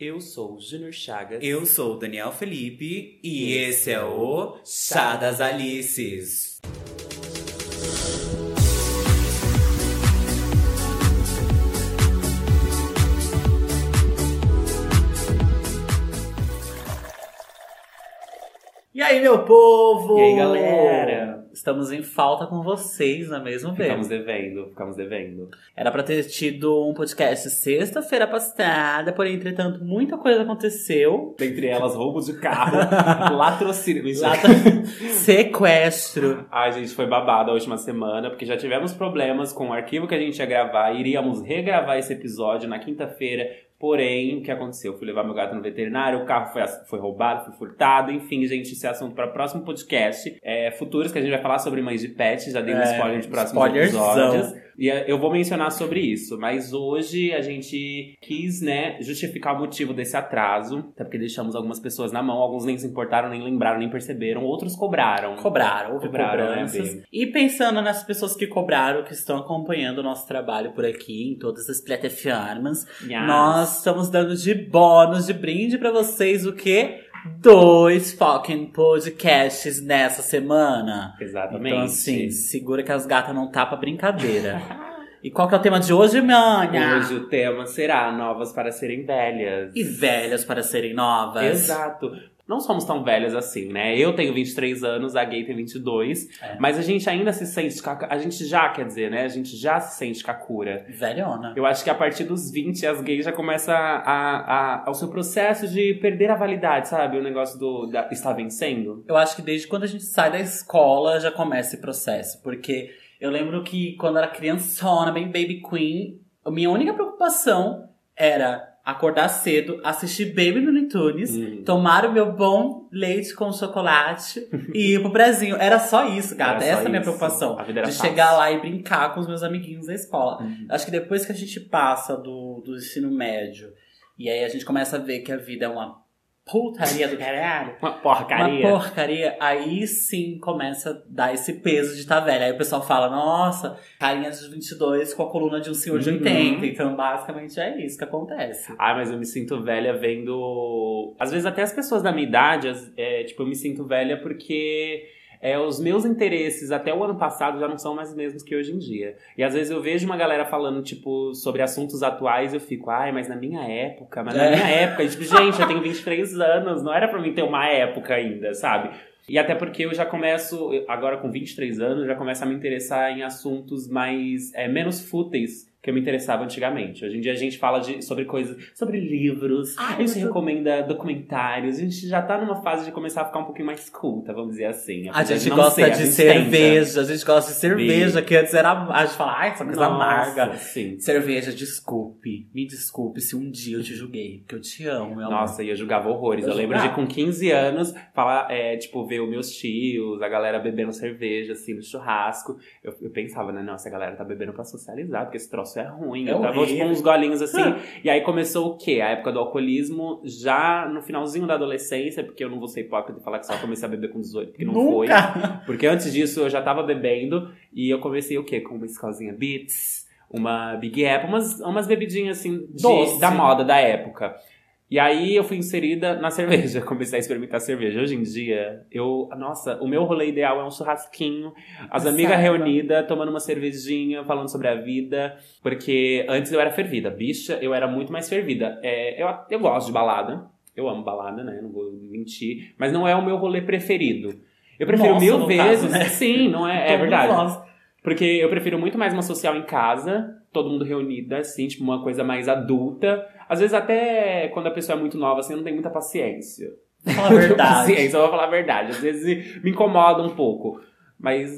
Eu sou o Júnior Chagas. Eu sou o Daniel Felipe e esse é o Chá das Alices. E aí, meu povo? E aí, galera? Estamos em falta com vocês, não é mesmo, Ficamos Bê? devendo, ficamos devendo. Era pra ter tido um podcast sexta-feira passada, porém, entretanto, muita coisa aconteceu. Dentre elas, roubo de carro, latrocínio. Tá- Sequestro. Ai, gente, foi babado a última semana, porque já tivemos problemas com o arquivo que a gente ia gravar. Iríamos regravar esse episódio na quinta-feira. Porém, o que aconteceu? Eu fui levar meu gato no veterinário, o carro foi, foi roubado, foi furtado. Enfim, gente, esse é assunto para o próximo podcast. É, futuros, que a gente vai falar sobre mães de pet. Já dei um É, spoiler de próximos spoilerzão. episódios. E é, eu vou mencionar sobre isso. Mas hoje a gente quis, né, justificar o motivo desse atraso. Até porque deixamos algumas pessoas na mão. Alguns nem se importaram, nem lembraram, nem perceberam. Outros cobraram. Cobraram, houve Cobraram, né, cobranças. E pensando nas pessoas que cobraram, que estão acompanhando o nosso trabalho por aqui, em todas as plataformas, Yes. Nós estamos dando de bônus, de brinde pra vocês o quê? Dois fucking podcasts nessa semana. Exatamente. Então, assim, segura que as gatas não tá pra brincadeira. e qual que é o tema de hoje, manha? Hoje o tema será novas para serem velhas. E velhas para serem novas. Exato. Não somos tão velhas assim, né? Eu tenho 23 anos, a gay tem 22. É. Mas a gente ainda se sente. A gente já, quer dizer, né? A gente já se sente kakura. Velhona. Eu acho que a partir dos 20 as gays já começam a, a, ao seu processo de perder a validade, sabe? O negócio do da, está vencendo. Eu acho que desde quando a gente sai da escola já começa esse processo. Porque eu lembro que quando eu era criançona, bem baby queen, a minha única preocupação era acordar cedo, assistir Baby Looney Tunes, Hum. tomar o meu bom leite com chocolate e ir pro prezinho. Era só isso, gata. Era Essa é a minha preocupação. A vida era De fácil. chegar lá e brincar com os meus amiguinhos da escola. Uhum. Acho que depois que a gente passa do, do ensino médio e aí a gente começa a ver que a vida é uma putaria do caralho. Uma porcaria. Uma porcaria, aí sim começa a dar esse peso de estar velha. Aí o pessoal fala, nossa, carinha de 22 com a coluna de um senhor de Uhum. 80. Então, basicamente, é isso que acontece. Ai, mas eu me sinto velha vendo. Às vezes até as pessoas da minha idade, é, tipo, eu me sinto velha porque é, os meus interesses até o ano passado já não são mais os mesmos que hoje em dia. E às vezes eu vejo uma galera falando, tipo, sobre assuntos atuais e eu fico, ai, mas na minha época, mas na É. minha época, e, tipo, gente, eu tenho 23 anos, não era pra mim ter uma época ainda, sabe? E até porque eu já começo, agora com 23 anos, já começo a me interessar em assuntos mais, é, menos fúteis que eu me interessava antigamente. Hoje em dia a gente fala de, sobre coisas, sobre livros, Ah, a gente recomenda documentários, a gente já tá numa fase de começar a ficar um pouquinho mais culta, vamos dizer assim. A gente gosta ser, a de gente cerveja, a gente gosta de cerveja, que antes era. A gente fala, ai, essa tenta. coisa Nossa, amarga. Sim. Cerveja, desculpe. Me desculpe se um dia eu te julguei, porque eu te amo, meu amor. Nossa, e eu julgava horrores. Eu Eu, lembro julgava. de com 15 anos, falar, é, tipo, ver os meus tios, a galera bebendo cerveja, assim, no churrasco. Eu, eu pensava, né, nossa, a galera tá bebendo pra socializar, porque esse troço é ruim. É eu tava, tipo, uns golinhos assim. e aí começou o quê? A época do alcoolismo, já no finalzinho da adolescência, porque eu não vou ser hipócrita e falar que só comecei a beber com 18, porque não foi. Nunca! Porque antes disso eu já tava bebendo e eu comecei o quê? Com uma escolinha Beats, uma Big Apple, umas, umas bebidinhas assim de- da moda da época. E aí eu fui inserida na cerveja, comecei a experimentar cerveja. Hoje em dia, eu. Nossa, o meu rolê ideal é um churrasquinho, as amigas reunidas, tomando uma cervejinha, falando sobre a vida. Porque antes eu era fervida. Bicha, eu era muito mais fervida. É, eu, eu gosto de balada. Eu amo balada, né? Não vou mentir. Mas não é o meu rolê preferido. Eu prefiro Nossa, mil vezes. caso, né? Sim, não é? É verdade. Porque eu prefiro muito mais uma social em casa, todo mundo reunida, assim, tipo, uma coisa mais adulta. Às vezes até quando a pessoa é muito nova, assim, não tenho muita paciência. Fala a verdade. paciência, eu vou falar a verdade. Às vezes me incomoda um pouco. Mas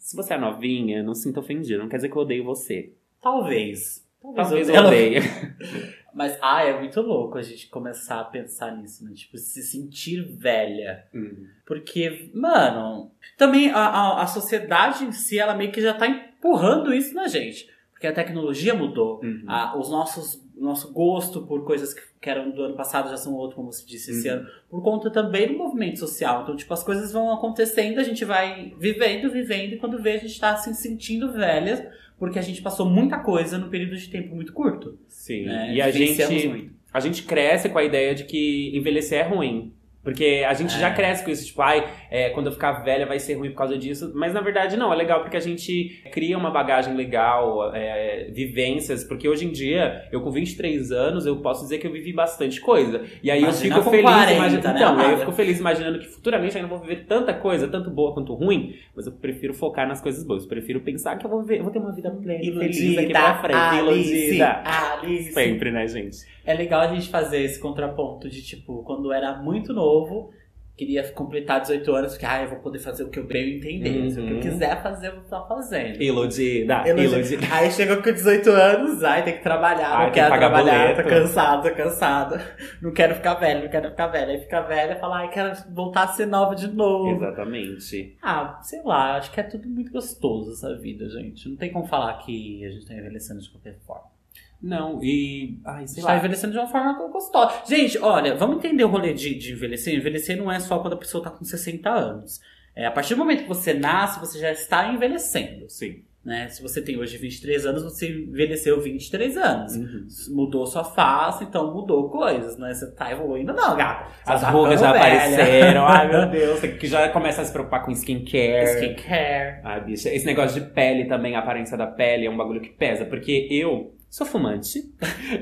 se você é novinha, não se sinta ofendido. Não quer dizer que eu odeio você. Talvez. Talvez eu eu- odeie. Mas, ah, é muito louco a gente começar a pensar nisso, né? Tipo, se sentir velha. Hum. Porque, mano, também a, a, a sociedade em si, ela meio que já tá empurrando isso na gente. Porque a tecnologia mudou. Uhum. A- os nossos, nosso gosto por coisas que, que eram do ano passado já são outro, como você disse, esse Uhum. ano. Por conta também do movimento social. Então, tipo, as coisas vão acontecendo, a gente vai vivendo, vivendo. E quando vê, a gente tá se sentindo velhas. Porque a gente passou muita coisa num período de tempo muito curto. Sim. né? E a gente. muito. a gente cresce com a ideia de que envelhecer é ruim. Porque a gente já É. cresce com isso, tipo, ai, é, quando eu ficar velha vai ser ruim por causa disso. Mas na verdade não, é legal porque a gente cria uma bagagem legal, é, vivências. Porque hoje em dia, eu com 23 anos, eu posso dizer que eu vivi bastante coisa. E aí Imagina eu fico feliz 40, imaginando. né, Então, aí eu fico feliz imaginando que futuramente eu ainda vou viver tanta coisa, tanto boa quanto ruim. Mas eu prefiro focar nas coisas boas. Eu prefiro pensar que eu vou, ver, eu vou ter uma vida plena, feliz aqui pra frente. Alice, iludida. Alice. Sempre, né, gente? É legal a gente fazer esse contraponto de, tipo, quando eu era muito novo, queria completar 18 anos, porque, ah, eu vou poder fazer o que eu bem entender. Se o que eu Uhum. quiser fazer, eu vou estar fazendo. Iludida, iludida. Aí chegou com 18 anos, ai, tem que trabalhar, Ai, não quero trabalhar, tô boleto. cansado, tô cansada. Não quero ficar velho, não quero ficar velha. Aí fica velha e fala, ai, quero voltar a ser nova de novo. Exatamente. Ah, sei lá, acho que é tudo muito gostoso essa vida, gente. Não tem como falar que a gente tá envelhecendo de qualquer forma. Não, e. Ai, sei tá lá. envelhecendo de uma forma gostosa. Gente, olha, vamos entender o rolê de, de envelhecer. Envelhecer não é só quando a pessoa tá com 60 anos. É, a partir do momento que você nasce, você já está envelhecendo. Sim. Né? Se você tem hoje 23 anos, você envelheceu 23 anos. Uhum. Mudou sua face, então mudou coisas, né? Você tá evoluindo, não, gata. Você As tá rugas já velha. apareceram. Ai, meu Deus. Que já começa a se preocupar com skincare. Skincare. Ai, bicha. Esse negócio de pele também, a aparência da pele é um bagulho que pesa. Porque eu sou fumante.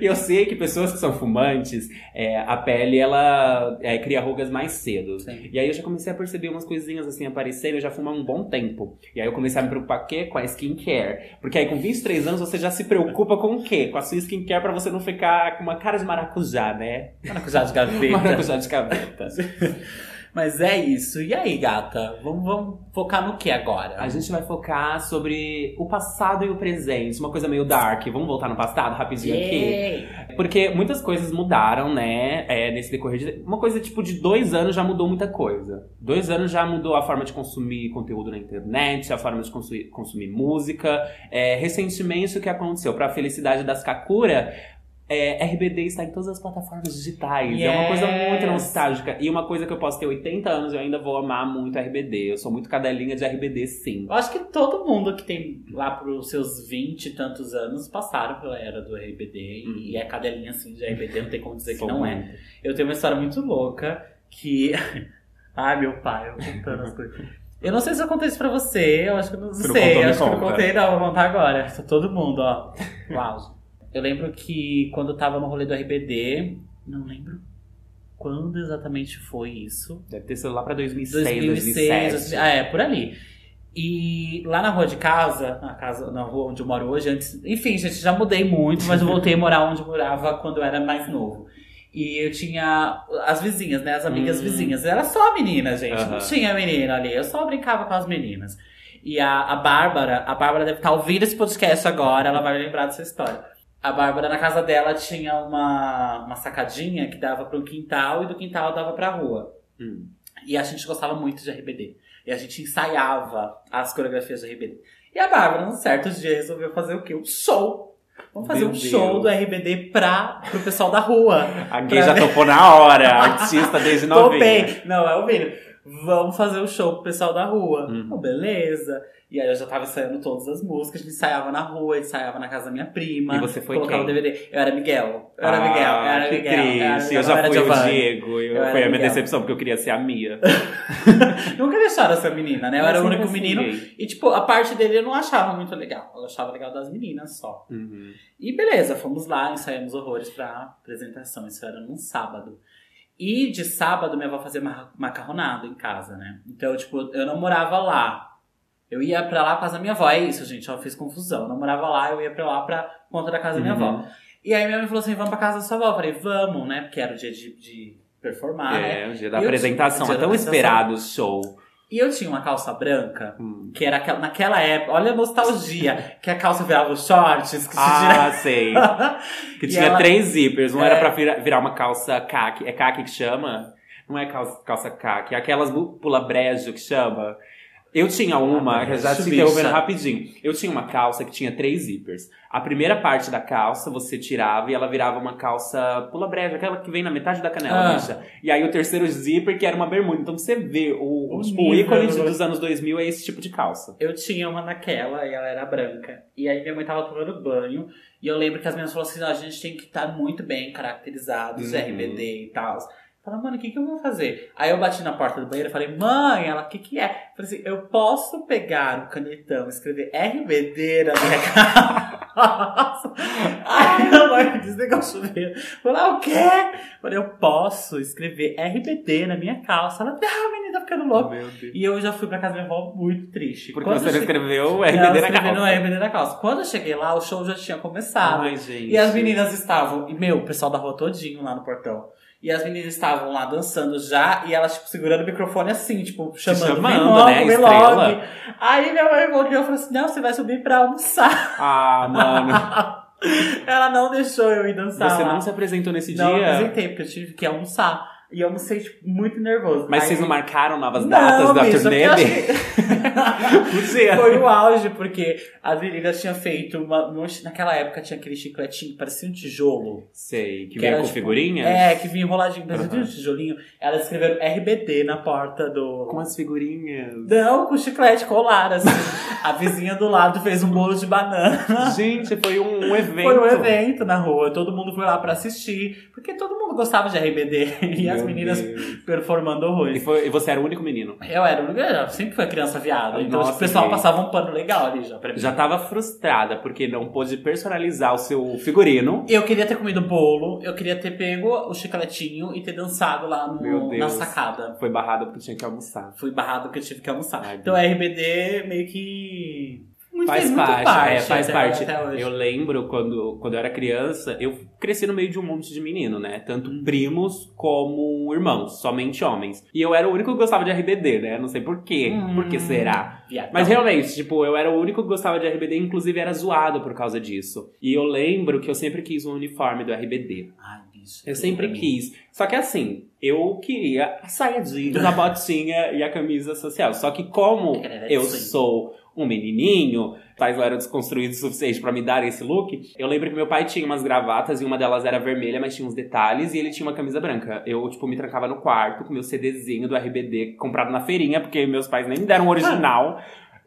e eu sei que pessoas que são fumantes, é, a pele, ela é, cria rugas mais cedo. Sim. E aí eu já comecei a perceber umas coisinhas assim aparecendo, eu já fumo há um bom tempo. E aí eu comecei a me preocupar com o quê? Com a skincare. Porque aí com 23 anos você já se preocupa com o quê? Com a sua skincare pra você não ficar com uma cara de maracujá, né? Maracujá de gaveta. Maracujá de gaveta. Mas é isso. E aí, gata? Vamos, vamos focar no que agora? A gente vai focar sobre o passado e o presente, uma coisa meio dark. Vamos voltar no passado rapidinho aqui? Yay! Porque muitas coisas mudaram, né? é, nesse decorrer de. Uma coisa tipo de dois anos já mudou muita coisa. Dois anos já mudou a forma de consumir conteúdo na internet, a forma de consumir, consumir música. É, recentemente, o que aconteceu? Pra felicidade das Kakura. É, RBD está em todas as plataformas digitais. É uma coisa muito Yes. nostálgica. E uma coisa que eu posso ter 80 anos, eu ainda vou amar muito RBD. Eu sou muito cadelinha de RBD, sim. Eu acho que todo mundo que tem lá pros seus 20 e tantos anos passaram pela era do RBD Uhum. e é cadelinha assim de RBD, não tem como dizer Sou que não é. muito. Eu tenho uma história muito louca que. Ai, meu pai, eu contando as coisas. Eu não sei se eu contei isso pra você, eu acho que eu não não sei, contou, acho que eu contei, não, vou contar agora. Tá todo mundo, ó. Uau. Eu lembro que quando eu tava no rolê do RBD, não lembro quando exatamente foi isso. Deve ter sido lá pra 2006, 2006, 2007. ah, é, por ali. E lá na rua de casa, na casa, na rua onde eu moro hoje, antes, enfim, gente, já mudei muito, mas eu voltei a morar onde eu morava quando eu era mais novo. E eu tinha as vizinhas, né? As amigas Hum. vizinhas. Era só menina, gente. Não Aham. tinha menina ali. Eu só brincava com as meninas. E a, a Bárbara, a Bárbara deve estar ouvindo esse podcast agora, ela vai lembrar dessa história. A Bárbara, na casa dela, tinha uma, uma sacadinha que dava para um quintal e do quintal dava pra rua. Hum. E a gente gostava muito de RBD. E a gente ensaiava as coreografias de RBD. E a Bárbara, num certo dia, resolveu fazer o quê? Um show. Vamos fazer Meu um Deus. show do RBD pra, pro pessoal da rua. A gay já topou na hora, artista desde novinha. Topei. Não, é o Vini. Vamos fazer o show pro pessoal da rua. Uhum. Oh, beleza. E aí eu já tava ensaiando todas as músicas. A gente ensaiava na rua, ensaiava na casa da minha prima. E você foi colocava quem? o DVD. Eu era Miguel. Eu era Ah, Miguel. Eu era que Miguel. Eu era triste. Miguel, Eu já fui o. Diego. Eu era foi a minha Miguel. decepção, porque eu queria ser a Mia. Nunca deixaram essa menina, né? Eu era o único menino. E, tipo, a parte dele eu não achava muito legal. Eu achava legal das meninas só. Uhum. E beleza, fomos lá, ensaiamos horrores pra apresentação. Isso era num sábado. E de sábado minha avó fazia ma- macarronada em casa, né? Então, tipo, eu não morava lá. Eu ia pra lá por causa da minha avó. É isso, gente, eu fiz confusão. Eu não morava lá, eu ia pra lá pra conta da casa da minha Uhum. avó. E aí minha mãe falou assim: vamos pra casa da sua avó. Eu falei, vamos, né? Porque era o dia de, de performar, né? é, o dia da E apresentação. É tão esperado o show. E eu tinha uma calça branca Hum. que era aquela, naquela época, olha a nostalgia, que a calça virava os shorts, que se Ah, sei. Que tinha ela- três zippers. Um É. era pra virar, virar uma calça caque. É caque que chama? Não é calça, calça caque. É aquelas pula brejo que chama. Eu tinha uma, Ah, já te interrompendo rapidinho. Eu tinha uma calça que tinha três zippers. A primeira parte da calça você tirava e ela virava uma calça pula breja, aquela que vem na metade da canela, Ah. bicha. E aí o terceiro zíper, que era uma bermuda. Então você vê, o, O ícone né? dos anos 2000 é esse tipo de calça. Eu tinha uma naquela e ela era branca. E aí minha mãe tava tomando banho. E eu lembro que as meninas falaram assim: "Não, a gente tem que estar muito bem caracterizados, Uhum. RBD e tal. Falei, mano, o que, que eu vou fazer? Aí eu bati na porta do banheiro e falei, mãe, ela, o que, que é? Falei assim, eu posso pegar o canetão e escrever RBD na minha calça? Aí a mãe desligou o chuveiro. Falei, ah, o quê? Falei, eu posso escrever RBD na minha calça. Ela, não, menina, tá ficando Deus. E eu já fui pra casa da minha avó muito triste. Porque Quando você eu cheguei- escreveu RBD na escreveu no calça. RBD na calça. Quando eu cheguei lá, o show já tinha começado. Ai, gente. E as meninas estavam, e meu, o pessoal da rua todinho lá no portão. E as meninas estavam lá dançando já, e elas, tipo, segurando o microfone assim, tipo, chamando, chamando, logo, né, vem logo. Aí minha mãe voltou e falou assim, não, você vai subir pra almoçar. Ah, mano. Ela não deixou eu ir dançar Você lá. não se apresentou nesse Não dia? apresentei, porque eu tive que almoçar. E eu almocei, tipo, muito nervoso. Mas Aí- vocês não marcaram novas Não, datas da bicho, turnê? acho que- Podia. Foi o auge, porque as meninas tinham feito uma. um- Naquela época tinha aquele chicletinho que parecia um tijolo. Sei, que, Que veio era, com tipo, figurinhas? É, que vinha enroladinho, parecia Aham. um tijolinho. Elas escreveram RBD na porta do. Com as figurinhas. Não, com chiclete colar, assim. A vizinha do lado fez um bolo de banana. Gente, foi um, um evento. Foi um evento na rua, todo mundo foi lá pra assistir, porque todo mundo gostava de RBD e as meninas Deus. performando E, horrores. foi, e você era o único menino. Eu era, o único- eu sempre fui a criança viada, então Nossa, tipo, o pessoal passava um pano legal ali já pra mim. Já tava frustrada porque não pôde personalizar o seu figurino. Eu queria ter comido bolo, eu queria ter pego o chicletinho e ter dançado lá no- Deus. na sacada. Foi barrada porque tinha que almoçar. Fui barrado porque eu tive que almoçar. Ai, então a RBD meio que. Faz fez muito parte, parte. é, faz parte. Eu lembro quando, quando eu era criança, eu cresci no meio de um monte de menino, né? Tanto Uhum. primos como irmãos, somente homens. E eu era o único que gostava de RBD, né? Não sei por quê. Hum. Por que será? Viadão. Mas realmente, tipo, eu era o único que gostava de RBD, inclusive era zoado por causa disso. E eu lembro que eu sempre quis um uniforme do RBD. Ai, bicho. Eu sempre quis. Só que assim, eu queria a saia jeans, a botinha e a camisa social. Só que como Era eu sou um menininho, pais não eram desconstruídos o suficiente pra me dar esse look, eu lembro que meu pai tinha umas gravatas e uma delas era vermelha, mas tinha uns detalhes, e ele tinha uma camisa branca. Eu, tipo, me trancava no quarto com meu CDzinho do RBD comprado na feirinha, porque meus pais nem me deram o original.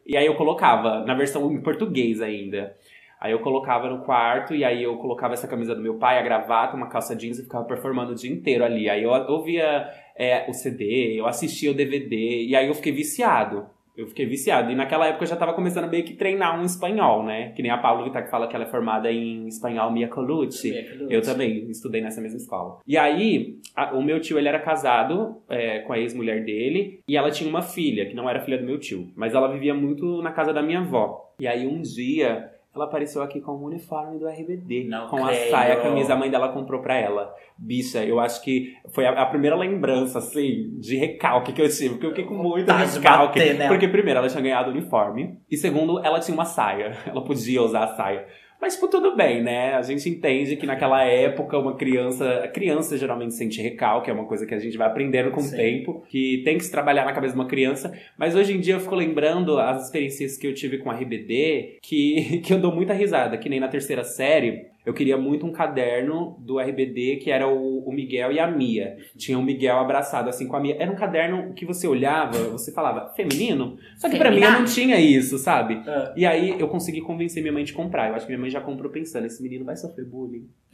E aí eu colocava, na versão em português ainda. Aí eu colocava no quarto e aí eu colocava essa camisa do meu pai, a gravata, uma calça jeans e ficava performando o dia inteiro ali. Aí eu ouvia é, o CD, eu assistia o DVD e aí eu fiquei viciado. Eu fiquei viciado. E naquela época eu já tava começando a meio que treinar um espanhol, né? Que nem a Paula Vittar que fala que ela é formada em espanhol Mia Colucci. Mia Colucci. Eu também estudei nessa mesma escola. E aí, a- o meu tio, ele era casado é, com a ex-mulher dele. E ela tinha uma filha, que não era filha do meu tio. Mas ela vivia muito na casa da minha avó. E aí, um dia, ela apareceu aqui com o uniforme do RBD. Não com a creio. saia, a camisa. A mãe dela comprou pra ela. Bicha, eu acho que foi a, a primeira lembrança, assim, de recalque que eu tive. Porque eu fiquei com muito de recalque. bater nela. Porque, primeiro, ela tinha ganhado o uniforme. E, segundo, ela tinha uma saia. Ela podia usar a saia. Mas, tipo, tudo bem, né? A gente entende que naquela época uma criança. A criança geralmente sente recalque, é uma coisa que a gente vai aprendendo com Sim. o tempo, que tem que se trabalhar na cabeça de uma criança. Mas hoje em dia eu fico lembrando as experiências que eu tive com a RBD, que, que eu dou muita risada, que nem na terceira série. Eu queria muito um caderno do RBD que era o, o Miguel e a Mia. Tinha o Miguel abraçado assim com a Mia. Era um caderno que você olhava, você falava feminino. Só que pra mim eu não tinha isso, sabe? Ah. E aí eu consegui convencer minha mãe de comprar. Eu acho que minha mãe já comprou pensando, esse menino vai sofrer bullying.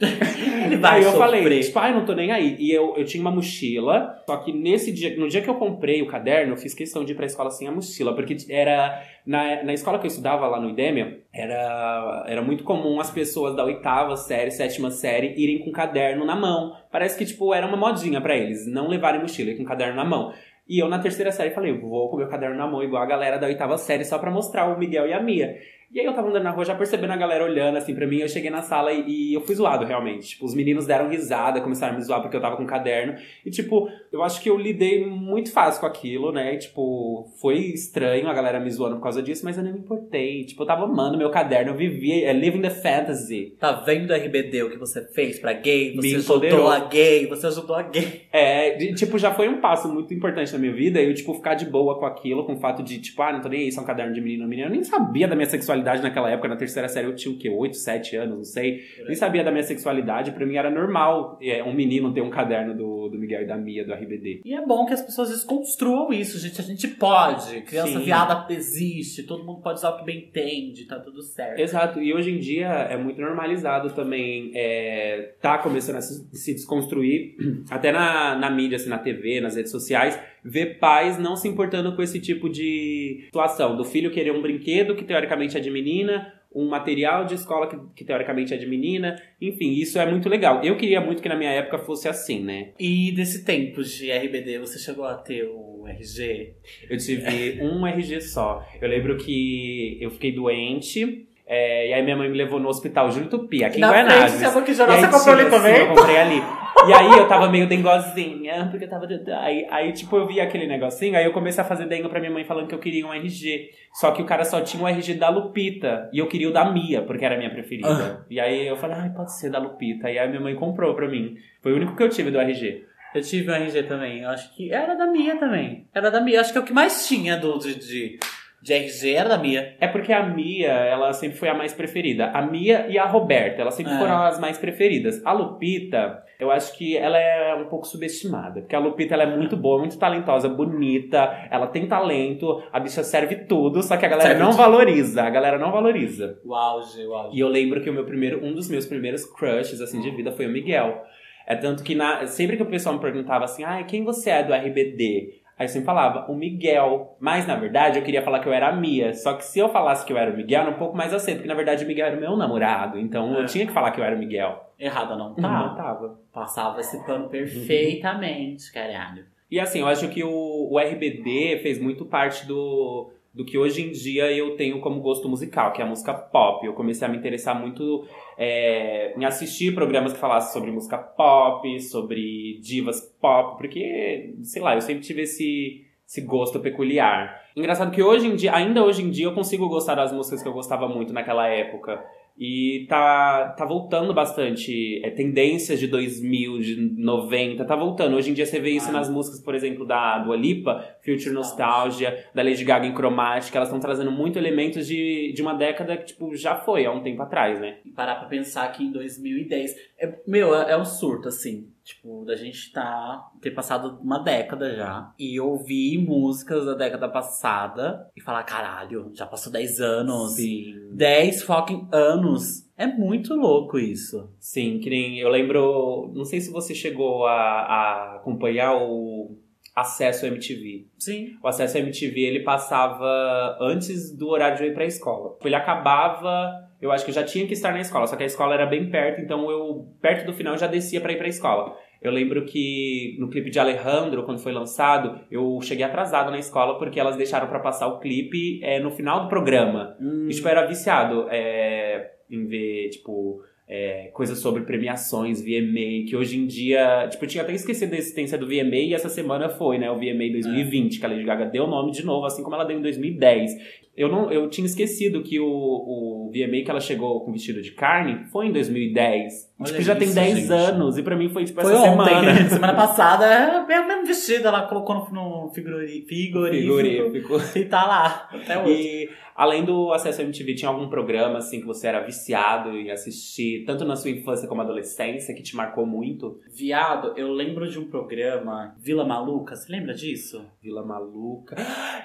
Ele vai aí eu sofrer. falei, tipo, ai, não tô nem aí. E eu, eu tinha uma mochila, só que nesse dia, no dia que eu comprei o caderno, eu fiz questão de ir pra escola sem a mochila, porque era. Na, na escola que eu estudava lá no IDEMIA, era, era muito comum as pessoas da oitava série, sétima série, irem com caderno na mão. Parece que, tipo, era uma modinha pra eles, não levarem mochila, ir com caderno na mão. E eu, na terceira série, falei, vou com meu caderno na mão, igual a galera da oitava série, só pra mostrar o Miguel e a Mia. E aí eu tava andando na rua já percebendo a galera olhando assim pra mim. Eu cheguei na sala e, e eu fui zoado realmente. Tipo, os meninos deram risada, começaram a me zoar porque eu tava com um caderno. E tipo, eu acho que eu lidei muito fácil com aquilo, né? E, tipo, foi estranho a galera me zoando por causa disso, mas eu nem me importei. Tipo, eu tava amando meu caderno, eu vivia, é living the fantasy. Tá vendo RBD o que você fez pra gay? Você Me ajudou a gay, você ajudou a gay. É, de- tipo, já foi um passo muito importante na minha vida. Eu, tipo, ficar de boa com aquilo, com o fato de, tipo, ah, não tô nem aí, isso é um caderno de menino ou menina. Eu nem sabia da minha sexualidade naquela época. Na terceira série eu tinha o quê? 8, 7 anos, não sei. Nem sabia da minha sexualidade. Pra mim era normal é, um menino ter um caderno do, do Miguel e da Mia, do RBD. E é bom que as pessoas desconstruam isso, gente. A gente pode. Criança Sim. viada existe, todo mundo pode usar o que bem entende, tá tudo certo. Exato, e hoje em dia é muito normalizado também, é, tá começando a se, se desconstruir, até na, na mídia, assim, na TV, nas redes sociais, ver pais não se importando com esse tipo de situação, do filho querer um brinquedo que teoricamente é de menina, um material de escola que, que teoricamente é de menina, enfim, isso é muito legal. Eu queria muito que na minha época fosse assim, né? E desse tempo de RBD, você chegou a ter o RG? Eu tive um RG só. Eu lembro que eu fiquei doente. é, e aí minha mãe me levou no hospital Júlio Tupi, aqui em Na frente, Guanabara. você falou que já você comprou ali também? Eu comprei ali. E aí eu tava meio dengozinha, porque eu tava. Aí, aí, tipo, eu vi aquele negocinho, aí eu comecei a fazer dengo pra minha mãe falando que eu queria um RG. Só que o cara só tinha o RG da Lupita. E eu queria o da Mia, porque era a minha preferida. E aí eu falei, ai, pode ser da Lupita. E aí minha mãe comprou pra mim. Foi o único que eu tive do RG. Eu tive um RG também. Eu acho que era da Mia também. Era da Mia. Acho que é o que mais tinha do, de, de, de RG era da Mia. É porque a Mia, ela sempre foi a mais preferida. A Mia e a Roberta, elas sempre É. foram as mais preferidas. A Lupita, eu acho que ela é um pouco subestimada. Porque a Lupita, ela é muito boa, muito talentosa, bonita. Ela tem talento, a bicha serve tudo, só que a galera Serve não tudo. valoriza. A galera não valoriza. O auge, o auge. E eu lembro que o meu primeiro, um dos meus primeiros crushes, assim, de vida foi o Miguel. É tanto que na, sempre que o pessoal me perguntava assim, ah, quem você é do RBD? Aí eu sempre falava, o Miguel. Mas, na verdade, eu queria falar que eu era a Mia. Só que se eu falasse que eu era o Miguel, era um pouco mais aceito. Porque, na verdade, o Miguel era o meu namorado. Então, É. eu tinha que falar que eu era o Miguel. Errada não Não, tá. tava. Passava esse pano perfeitamente, caralho. E, assim, eu acho que o, o RBD fez muito parte do, do que hoje em dia eu tenho como gosto musical, que é a música pop. Eu comecei a me interessar muito é, em assistir programas que falassem sobre música pop, sobre divas pop, porque, sei lá, eu sempre tive esse, esse gosto peculiar. Engraçado que hoje em dia, ainda hoje em dia, eu consigo gostar das músicas que eu gostava muito naquela época. E tá, tá voltando bastante. É, tendências de 2000, de 90, tá voltando. Hoje em dia você vê isso Ah. nas músicas, por exemplo, da Dua Lipa, Future Nostalgia, da Lady Gaga em Chromatic. Elas estão trazendo muito elementos de, de uma década que, tipo, já foi há um tempo atrás, né? E parar pra pensar que em 2010. É, meu, é, é um surto, assim. Tipo, da gente tá. ter passado uma década já. E ouvir músicas da década passada e falar, caralho, já passou 10 anos. Sim. 10 fucking anos. É muito louco isso. Sim, que nem eu lembro. Não sei se você chegou a, a acompanhar o Acesso MTV. Sim. O Acesso MTV ele passava antes do horário de eu ir pra escola. Ele acabava. Eu acho que eu já tinha que estar na escola, só que a escola era bem perto, então eu, perto do final, eu já descia pra ir pra escola. Eu lembro que no clipe de Alejandro, quando foi lançado, eu cheguei atrasado na escola porque elas deixaram pra passar o clipe é, no final do programa. Hum, E, tipo, eu era viciado é, em ver, tipo, é, coisas sobre premiações, VMA, que hoje em dia, tipo, eu tinha até esquecido da existência do VMA e essa semana foi, né, o VMA 2020, que a Lady Gaga deu o nome de novo, assim como ela deu em 2010. Eu, não, eu tinha esquecido que o, o VMA que ela chegou com vestido de carne foi em 2010. E, Olha tipo, já tem isso, 10 gente. anos, e pra mim foi, tipo, Foi essa ontem, semana. Semana passada, é o mesmo vestido. Ela colocou no, no figuri, frigorífico. Frigorífico. E tá lá, até hoje. E além do acesso à MTV, tinha algum programa assim que você era viciado em assistir, tanto na sua infância como adolescência, que te marcou muito? Viado, eu lembro de um programa, Vila Maluca, você lembra disso? Vila Maluca.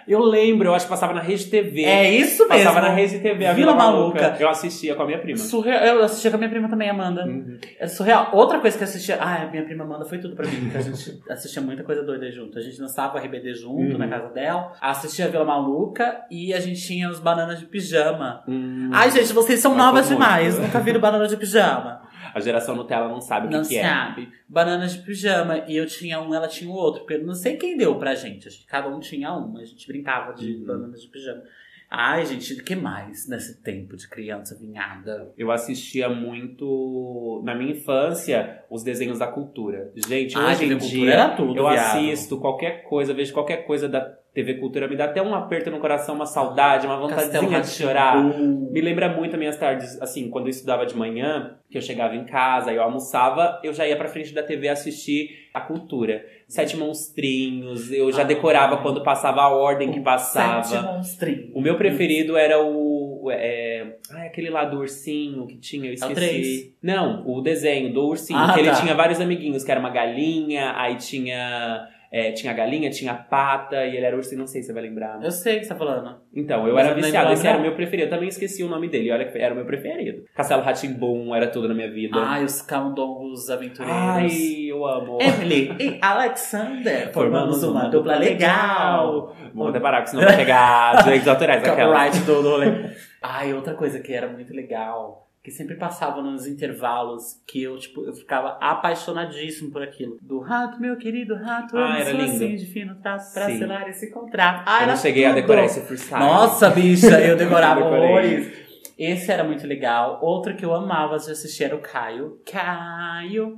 Eu lembro, eu acho que passava na Rede TV. É isso mesmo. Passava na Rede TV, a Vila, Vila Maluca. Maluca. Eu assistia com a minha prima. Surreal. Eu assistia com a minha prima também, Amanda. Uhum. É surreal. Outra coisa que eu assistia. Ah, minha prima Amanda foi tudo pra mim. Que a gente assistia muita coisa doida junto. A gente dançava RBD junto Uhum. na casa dela. Assistia Vila Maluca e a gente tinha os bananas de pijama. Hum. Ai, gente, vocês são Marcou novas demais. Nunca viram banana de pijama. A geração Nutella não sabe o que, Não que é. sabe. Bananas de pijama. E eu tinha um, ela tinha o outro. Porque eu não sei quem deu pra gente. Acho que cada um tinha um. A gente brincava de Uhum. bananas de pijama. Ai, gente, o que mais nesse tempo de criança vinhada? Eu assistia muito, na minha infância, os desenhos da cultura. Gente, Ai, hoje em TV Cultura dia, era tudo, eu viado. assisto qualquer coisa, vejo qualquer coisa da TV Cultura, me dá até um aperto no coração, uma saudade, uma vontadezinha de chorar. Rá-Tim-Bum. Me lembra muito as minhas tardes, assim, quando eu estudava de manhã, que eu chegava em casa, eu almoçava, eu já ia pra frente da TV assistir a cultura. Sete Monstrinhos, eu já Ah. decorava quando passava a ordem que passava. Sete monstrinhos. O meu preferido era o. É, ai, aquele lá do ursinho que tinha, eu esqueci. três. Não, o desenho do ursinho. Ah, que ele tá. tinha vários amiguinhos, que era uma galinha, aí tinha. É, tinha galinha, tinha pata, e ele era ursinho, não sei se você vai lembrar. Eu sei o que você tá falando. Então, eu Mas era eu viciado, esse era o meu preferido. Eu também esqueci o nome dele, olha que era o meu preferido. Castelo Ratimbum era tudo na minha vida. Ai, os camundongos aventureiros. Ai, eu amo. Emily e Alexander formamos uma dupla legal. Vou até parar, porque senão vai pegar direitos autorais. Copyright do. Ai, outra coisa que era muito legal, que sempre passava nos intervalos, que eu, tipo, eu ficava apaixonadíssimo por aquilo. Do rato, meu querido rato, Ah, era lindo. de fino traço pra Sim. selar esse contrato. Ai, Eu não cheguei a tudo. decorar esse freestyle. Nossa, bicha, eu decorava horrores. Esse era muito legal. Outro que eu amava de assistir era o Caio. Caio.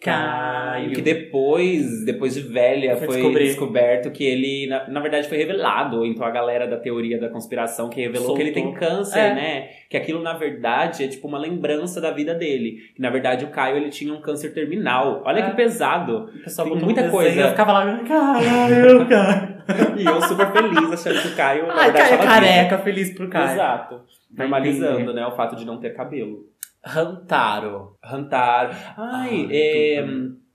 Caio. Que depois, depois de velha, Foi descobrir. descoberto que ele, na, na verdade, foi revelado. Então a galera da teoria da conspiração que revelou que ele tem Soltou. câncer, É. né? Que aquilo, na verdade, é tipo uma lembrança da vida dele. Que, na verdade, o Caio, ele tinha um câncer terminal. Olha É. que pesado. O pessoal Tem muita um coisa. Eu ficava lá, Caio, Caio. E eu super feliz achando que o Caio, Ai, Caio vivo. careca, feliz pro Caio. Exato. Normalizando, né? O fato de não ter cabelo. Rantaro. Rantaro. Ai, Ai, é, tudo.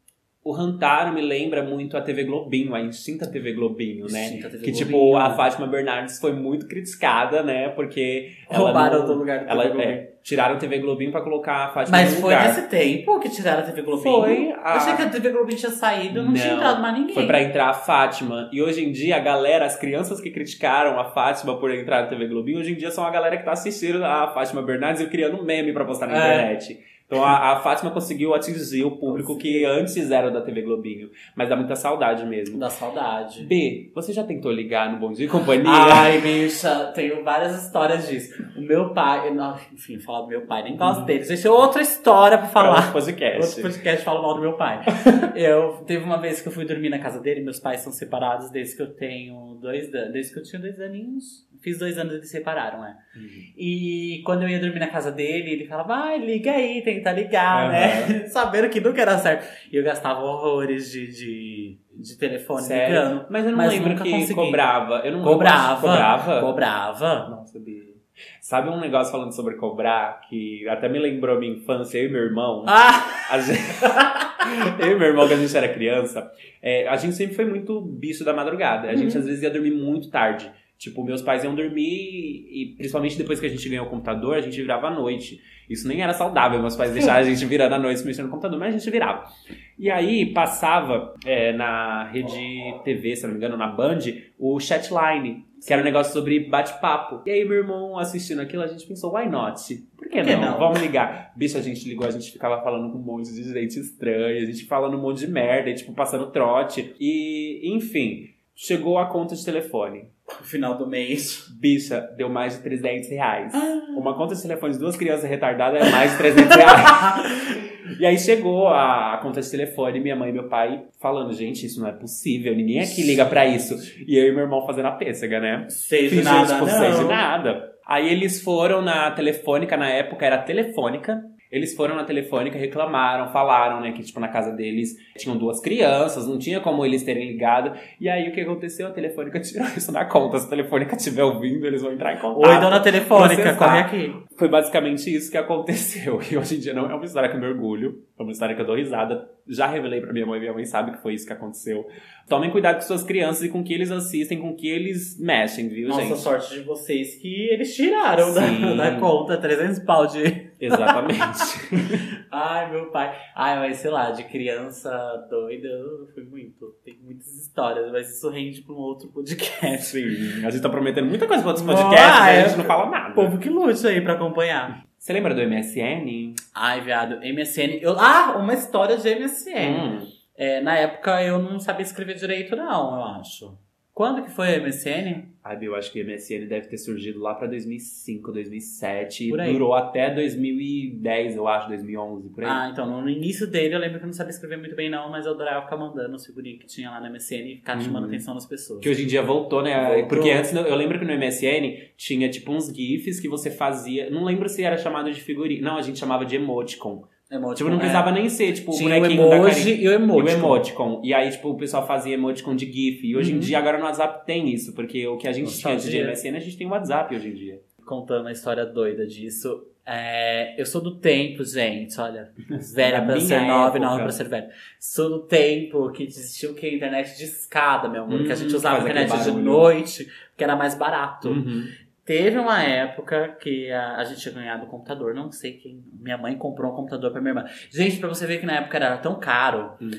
O Rantaro me lembra muito a TV Globinho, a extinta TV Globinho, né? Extinta TV que tipo, Globinho. a Fátima Bernardes foi muito criticada, né? Porque ela Roubaram não- do lugar do ela, TV é, tiraram a TV Globinho pra colocar a Fátima Mas no foi lugar. nesse tempo que tiraram a TV Globinho? Foi, Eu a- achei que a TV Globinho tinha saído, não, tinha Não, entrado mais ninguém. Foi pra entrar a Fátima. E hoje em dia, a galera, as crianças que criticaram a Fátima por entrar na TV Globinho, hoje em dia são a galera que tá assistindo a Fátima Bernardes e criando meme pra postar na É. internet. Então a, a Fátima conseguiu atingir o público que antes era da TV Globinho. Mas dá muita saudade mesmo. Da saudade. B, você já tentou ligar no Bom Dia e Companhia? Ai, bicha, tenho várias histórias disso. O meu pai, eu não- enfim, falar do meu pai, nem gosto dele. Isso é outra história pra falar. outro podcast. Outro podcast fala mal do meu pai. eu teve uma vez que eu fui dormir na casa dele, meus pais são separados desde que eu tenho dois anos. Desde que eu tinha dois aninhos. Fiz dois anos eles se separaram, é. E quando eu ia dormir na casa dele, ele falava, vai, liga aí, tenta ligar, né? Sabendo que nunca era certo. E eu gastava horrores de, de, de telefone Sério? ligando. Mas eu não Mas lembro que consegui. cobrava. Eu não Cobrava. Cobrava? Cobrava. Nossa, B. Sabe um negócio falando sobre cobrar que até me lembrou a minha infância, eu e meu irmão? Ah! Gente- eu e meu irmão, quando a gente era criança, é, a gente sempre foi muito bicho da madrugada. A gente às vezes ia dormir muito tarde. Tipo, meus pais iam dormir e principalmente depois que a gente ganhou o computador, a gente virava à noite. Isso nem era saudável, meus pais deixaram a gente virando à noite mexendo no computador, mas a gente virava. E aí passava é, na rede TV, se não me engano, na Band, o Chatline, que era um negócio sobre bate-papo. E aí meu irmão assistindo aquilo, a gente pensou, why not? Por que, Por que não? não? Vamos ligar. Bicho, a gente ligou, a gente ficava falando com um monte de gente estranha, a gente falando um monte de merda, e, tipo, passando trote. E, enfim, chegou a conta de telefone. No final do mês. Bicha, deu mais de 300 reais. Ah. Uma conta de telefone de duas crianças retardadas é mais de 300 reais. e aí chegou a, a conta de telefone, minha mãe e meu pai falando, gente, isso não é possível, ninguém aqui liga pra isso. E eu e meu irmão fazendo a pêssega, né? Seja Fingindo, nada, tipo, não. seja nada. Aí eles foram na telefônica, na época era telefônica. Eles foram na telefônica, reclamaram, falaram, né, que tipo na casa deles tinham duas crianças, não tinha como eles terem ligado. E aí o que aconteceu? A telefônica tirou isso na conta. Se a telefônica estiver ouvindo, eles vão entrar em contato. Oi, dona telefônica, corre aqui. Foi basicamente isso que aconteceu. E hoje em dia não é uma história que eu me orgulho, é uma história que eu dou risada. Já revelei pra minha mãe, minha mãe sabe que foi isso que aconteceu. Tomem cuidado com suas crianças e com o que eles assistem, com o que eles mexem, viu, Nossa, gente? sorte de vocês que eles tiraram da, da conta 300 pau de... Exatamente. Ai, meu pai. Ai, mas sei lá, de criança doida, eu fui muito. Tem muitas histórias, mas isso rende pra um outro podcast. Sim, a gente tá prometendo muita coisa pra outros podcasts, mas é. a gente não fala nada. Povo que lute aí pra acompanhar. Você lembra do MSN? Ai, viado, MSN. Eu... Ah, uma história de MSN. Hum. É, na época eu não sabia escrever direito, não, eu acho. Quando que foi a MSN? Ai, eu acho que o MSN deve ter surgido lá pra 2005, 2007. Por aí. durou até 2010, eu acho, 2011, por aí. Ah, então no início dele eu lembro que eu não sabia escrever muito bem, não, mas eu adorava ficar mandando os figurinhos que tinha lá na MSN e ficar chamando Uhum. atenção das pessoas. Que hoje em dia voltou, né? Voltou. Porque antes, eu lembro que no MSN tinha tipo uns GIFs que você fazia. Não lembro se era chamado de figurinha. Não, a gente chamava de emoticon. Emoticon, Tipo, não é. precisava nem ser, tipo, o Tinha o bonequinho da emoji carinha. e o E o emoticon. emoticon. E aí, tipo, o pessoal fazia emoticon de GIF. E hoje em Uhum. dia, agora no WhatsApp tem isso. Porque o que a gente tinha antes de Nostalgia. MSN, a gente tem o WhatsApp hoje em dia. Contando a história doida disso. É, eu sou do tempo, gente, olha. Velha Da pra ser nova e nova pra ser velha. Sou do tempo que existia o que? Internet de escada, meu amor. que a gente Hum, usava a internet de noite, que era mais barato. Uhum. Teve uma época que a, a gente tinha ganhado um computador, não sei quem. Minha mãe comprou um computador pra minha irmã. Gente, pra você ver que na época era tão caro, Uhum.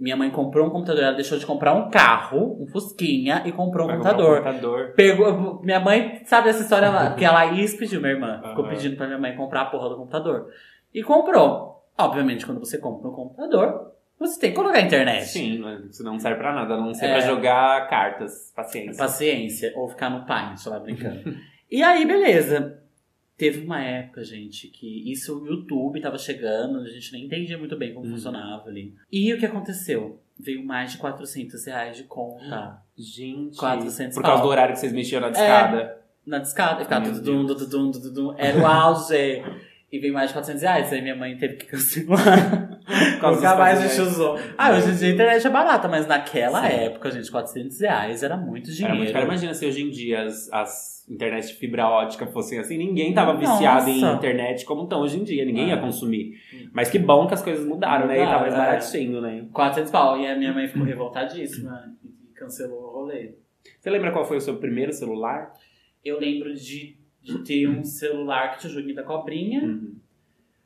minha mãe comprou um computador, ela deixou de comprar um carro, um Fusquinha, e comprou um Vai computador. Um computador. Pegou, minha mãe sabe essa história lá, que a Laís pediu, minha irmã. Ficou Aham. pedindo pra minha mãe comprar a porra do computador. E comprou. Obviamente, quando você compra um computador, você tem que colocar a internet. Sim, isso não serve pra nada, a não ser É. pra jogar cartas. Paciência. Paciência, ou ficar no Paint lá brincando. e aí, beleza. Teve uma época, gente, que isso o YouTube tava chegando, a gente nem entendia muito bem como Uhum. funcionava ali. E o que aconteceu? Veio mais de 400 reais de conta Gente. 400 Por causa pau. do horário que vocês mexiam na discada. na discada. Ficava Meu tudum, tudum, tudum, tudum. Era o auge. E veio mais de 400 reais. Aí minha mãe teve que cancelar. Nunca mais a 400 gente usou. Ah, hoje em dia a internet é barata, mas naquela Sim. época, gente, 400 reais era muito Era dinheiro. muito caro. Imagina se hoje em dia as, as internet de fibra ótica fossem assim. Ninguém tava Nossa. viciado em internet como estão hoje em dia. Ninguém ia Ah. consumir. Mas que bom que as coisas mudaram, né? E tá mais é. baratinho, né? 400 pau. E a minha mãe ficou revoltadíssima e cancelou o rolê. Você lembra qual foi o seu primeiro celular? Eu lembro de, de ter um celular que o joguinho da cobrinha. Uhum.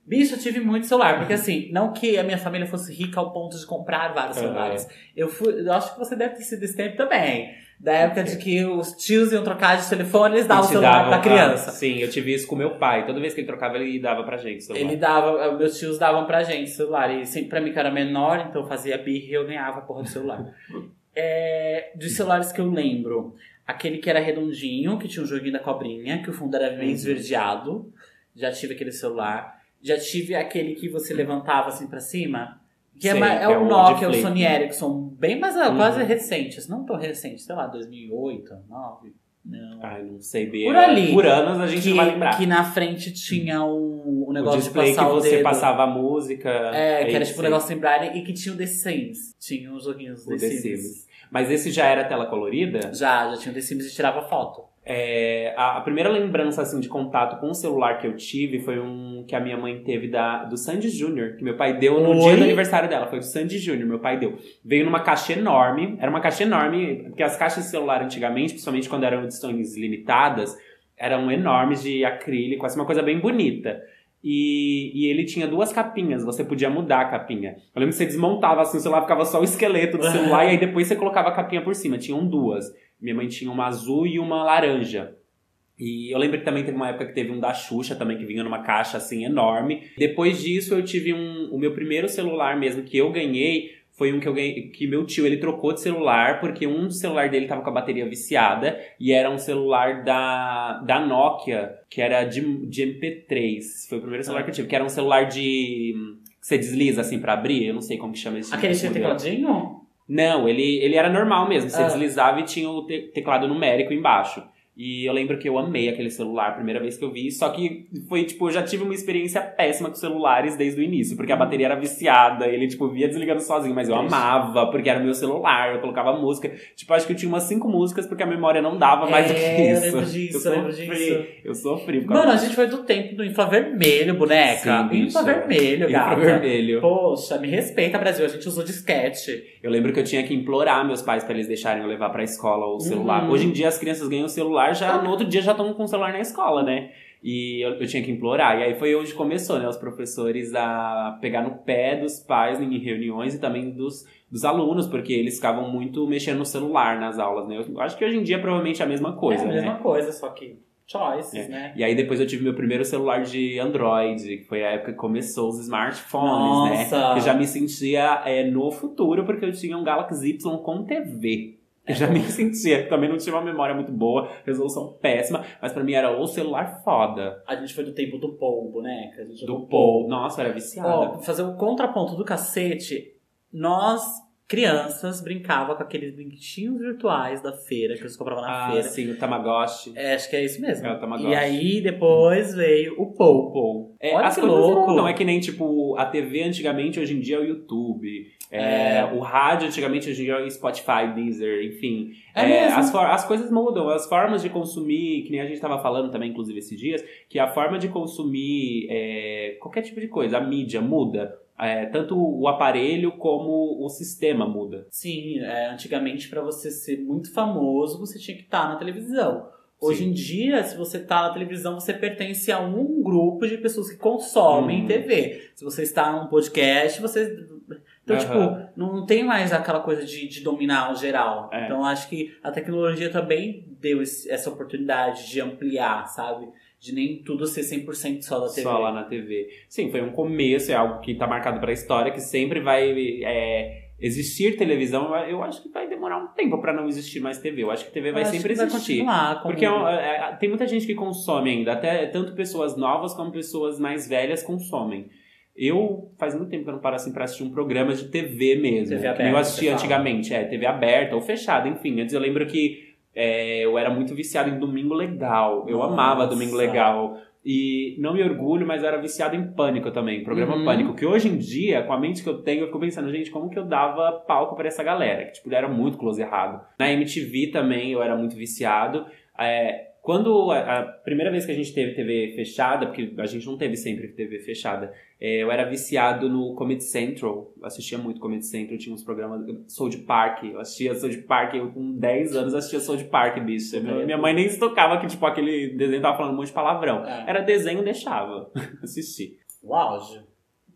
Bicho, eu tive muito celular, porque assim, não que a minha família fosse rica ao ponto de comprar vários Uhum. celulares. Eu fui, eu acho que você deve ter sido desse tempo também. Da época de que os tios iam trocar de telefone, eles davam o Te celular davam- pra criança. ah, sim, eu tive isso com meu pai. Toda vez que ele trocava, ele dava pra gente. o celular. Ele dava, meus tios davam pra gente celular. E sempre pra mim que eu era menor, então eu fazia birra e eu ganhava a porra do celular. É, dos celulares que eu lembro, aquele que era redondinho, que tinha um joguinho da cobrinha, que o fundo era meio Uhum. esverdeado. Já tive aquele celular. Já tive aquele que você levantava assim pra cima. Que é, Sei, é é o o Nokia, de é o. Sony Ericsson, bem mais ah, Uhum. quase recentes. Não tão recente, sei lá, 2008, 2009. Não. Ai, não sei bem. Por ali. Por anos a gente que, não vai lembrar. que na frente tinha um, um o negócio de display passar que o você passava a música. É, que era tipo um negócio em braille e que tinha o The Sims. Tinha os joguinhos O The, The Sims. Sims. Mas esse já era tela colorida? Já, já tinha o The Sims e tirava foto. É, a, a primeira lembrança assim, de contato com o celular que eu tive foi um que a minha mãe teve da, do Sandy Júnior, que meu pai deu no Oi? dia do aniversário dela. Foi do Sandy Júnior, meu pai deu. Veio numa caixa enorme. Era uma caixa enorme, porque as caixas de celular antigamente, principalmente quando eram edições limitadas, eram enormes de acrílico, assim, uma coisa bem bonita. E, e ele tinha duas capinhas, você podia mudar a capinha. Eu lembro que você desmontava assim, o celular ficava só o esqueleto do celular, e aí depois você colocava a capinha por cima. Tinham duas. Minha mãe tinha uma azul e uma laranja. E eu lembro que também teve uma época que teve um da Xuxa também, que vinha numa caixa assim enorme. Depois disso eu tive um. O meu primeiro celular mesmo que eu ganhei foi um que eu ganhei. Que meu tio ele trocou de celular, porque um celular dele tava com a bateria viciada. E era um celular da, da Nokia, que era de, de MP3. Foi o primeiro celular que eu tive, que era um celular de. que você desliza assim pra abrir. Eu não sei como que chama esse Aquele esse tinha modelo. tecladinho? Não, ele, ele era normal mesmo. Você Ah. deslizava e tinha o te- teclado numérico embaixo. E eu lembro que eu amei aquele celular a primeira vez que eu vi. Só que foi, tipo, eu já tive uma experiência péssima com celulares desde o início. Porque a bateria era viciada, ele, tipo, via desligando sozinho. Mas eu amava, porque era meu celular, eu colocava música. Tipo, acho que eu tinha umas cinco músicas, porque a memória não dava mais do que É, eu isso. lembro disso, eu eu lembro sofri, disso. Eu sofri por Mano, a gente foi do tempo do infravermelho, boneca. Sim, infravermelho, gata. Infravermelho. Poxa, me respeita, Brasil. A gente usou disquete. Eu lembro que eu tinha que implorar meus pais pra eles deixarem eu levar pra escola o celular. Uhum. Hoje em dia as crianças ganham o celular, já no outro dia já estão com o celular na escola, né? E eu, eu tinha que implorar. E aí foi onde começou, né? Os professores a pegar no pé dos pais em reuniões e também dos, dos alunos, porque eles ficavam muito mexendo no celular nas aulas, né? Eu acho que hoje em dia é provavelmente a mesma coisa, é a né? mesma coisa, só que choices, É. né? E aí depois eu tive meu primeiro celular de Android, que foi a época que começou os smartphones, Nossa! né? Eu já me sentia é, no futuro, porque eu tinha um Galaxy Y com TV. Eu já nem sentia, também não tinha uma memória muito boa, resolução péssima, mas pra mim era o celular foda. A gente foi do tempo do polvo, né? Do Paul. Nossa, era viciada. Ó, fazer o contraponto do cacete, nós, crianças, brincava com aqueles brinquedinhos virtuais da feira, que eles compravam na ah, feira. sim, o Tamagotchi. É, acho que é isso mesmo. É o Tamagotchi. e aí, depois veio o. Paul. É, Olha as que louco. mudam, é que nem, tipo, a TV antigamente, hoje em dia é o YouTube. É, É. O rádio antigamente, hoje em dia é o Spotify, Deezer, enfim. É É, as, as coisas mudam, as formas de consumir, que nem a gente tava falando também, inclusive, esses dias, que a forma de consumir é, qualquer tipo de coisa, a mídia muda. É, tanto o aparelho como o sistema muda. Sim, é, antigamente, pra você ser muito famoso, você tinha que estar na televisão. Hoje Sim. em dia, se você tá na televisão, você pertence a um grupo de pessoas que consomem Uhum. TV. Se você está num podcast, você. Então, Aham. tipo, não tem mais aquela coisa de, de dominar o geral. É. Então, acho que a tecnologia também deu esse- essa oportunidade de ampliar, sabe? De nem tudo ser 100% só da TV. Só lá na TV. Sim, foi um começo, é algo que tá marcado pra história, que sempre vai é, existir televisão. Eu acho que vai demorar um tempo pra não existir mais TV. Eu acho que TV vai Eu sempre que vai existir. continuar como- Porque é é, é, tem muita gente que consome ainda, até tanto pessoas novas como pessoas mais velhas consomem. Eu faz muito tempo que eu não paro assim pra assistir um programa de TV mesmo. TV aberta, eu assistia antigamente, é, TV aberta ou fechada, enfim. Antes eu lembro que é, eu era muito viciado em Domingo Legal. Eu Nossa. amava Domingo Legal. E não me orgulho, mas eu era viciado em Pânico também, programa Uhum. Pânico. Que hoje em dia, com a mente que eu tenho, eu fico pensando, gente, como que eu dava palco pra essa galera? Que, tipo, era muito close errado. Na MTV também eu era muito viciado. É, quando a, a primeira vez que a gente teve TV fechada, porque a gente não teve sempre TV fechada, é, eu era viciado no Comedy Central. Eu assistia muito Comedy Central, tinha uns programas. Soul Park, eu assistia Soul Park, eu com 10 anos assistia Soul Park, bicho. Minha, minha mãe nem se tocava que, tipo, aquele desenho tava falando um monte de palavrão. É. Era desenho, deixava assistir. O auge.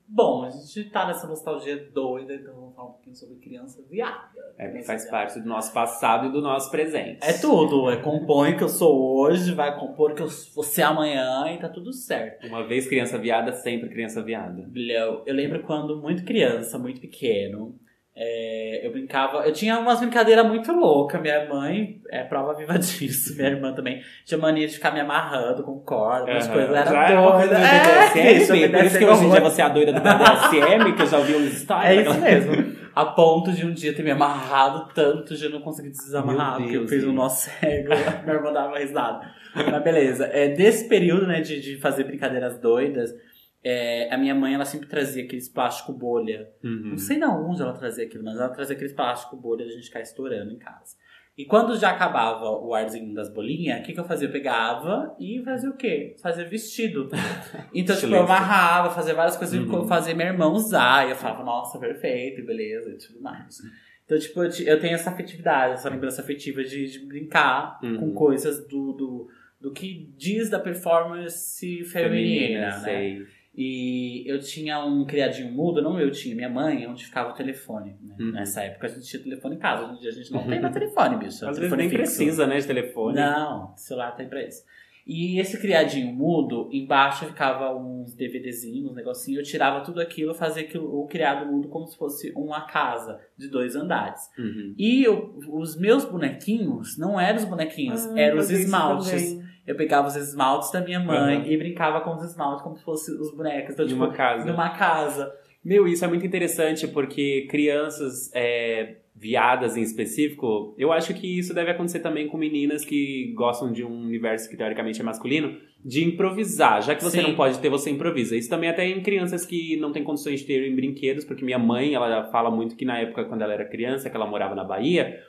Bom, a gente tá nessa nostalgia doida, então falar um pouquinho sobre criança viada. É, Criança faz viada. parte do nosso passado e do nosso presente. É tudo, é compõe o que eu sou hoje, vai compor o que eu vou ser amanhã e tá tudo certo. Uma vez criança viada, sempre criança viada. Eu, eu lembro quando muito criança, muito pequeno, é, eu brincava. Eu tinha umas brincadeiras muito loucas. Minha mãe é prova viva disso. Minha irmã também tinha mania de ficar me amarrando com corda, umas Aham. coisas. Eu era Já coisa doida. do É, BDSM, bicho, por isso que hoje em dia você é a doida do BDSM, que eu já ouvi uns stories. É isso mesmo. A ponto de um dia ter me amarrado tanto de eu não conseguir desamarrar, Meu porque eu Deus, fiz um nó cego. minha irmã dava risada. Mas beleza. É, desse período, né, de, de fazer brincadeiras doidas, é, a minha mãe, ela sempre trazia aqueles plástico bolha. Uhum. Não sei de onde ela trazia aquilo, mas ela trazia aqueles plástico bolha da gente ficar estourando em casa. E quando já acabava o arzinho das bolinhas, o que, que eu fazia? Eu pegava e fazia o quê? Fazia vestido. Então, tipo, eu amarrava, fazia várias coisas, Uhum. fazia meu irmão usar. E eu falava, nossa, perfeito, beleza, e tudo mais. Então, tipo, eu, tenho essa afetividade, essa lembrança afetiva de, de brincar Uhum. com coisas do, do, do que diz da performance feminina, né? sei. E eu tinha um criadinho mudo, não eu tinha, minha mãe, onde ficava o telefone. né? Uhum. Nessa época a gente tinha telefone em casa, hoje em dia a gente não tem mais telefone, bicho. é Às vezes telefone nem fixo. precisa, né, de telefone. Não, celular tem pra isso. E esse criadinho mudo, embaixo ficava uns DVDzinhos, uns negocinhos, eu tirava tudo aquilo, fazia aquilo, o criado mudo como se fosse uma casa de dois andares. Uhum. E eu- os meus bonequinhos não eram os bonequinhos, Ah, eram os esmaltes. Eu pegava os esmaltes da minha mãe Aham. e brincava com os esmaltes como se fossem os bonecos. Então, tipo, uma casa. numa casa. Meu, isso é muito interessante porque crianças é, viadas em específico, eu acho que isso deve acontecer também com meninas que gostam de um universo que teoricamente é masculino, de improvisar. Já que você Sim. não pode ter, você improvisa. Isso também até em crianças que não têm condições de ter em brinquedos, porque minha mãe, ela fala muito que na época, quando ela era criança, que ela morava na Bahia,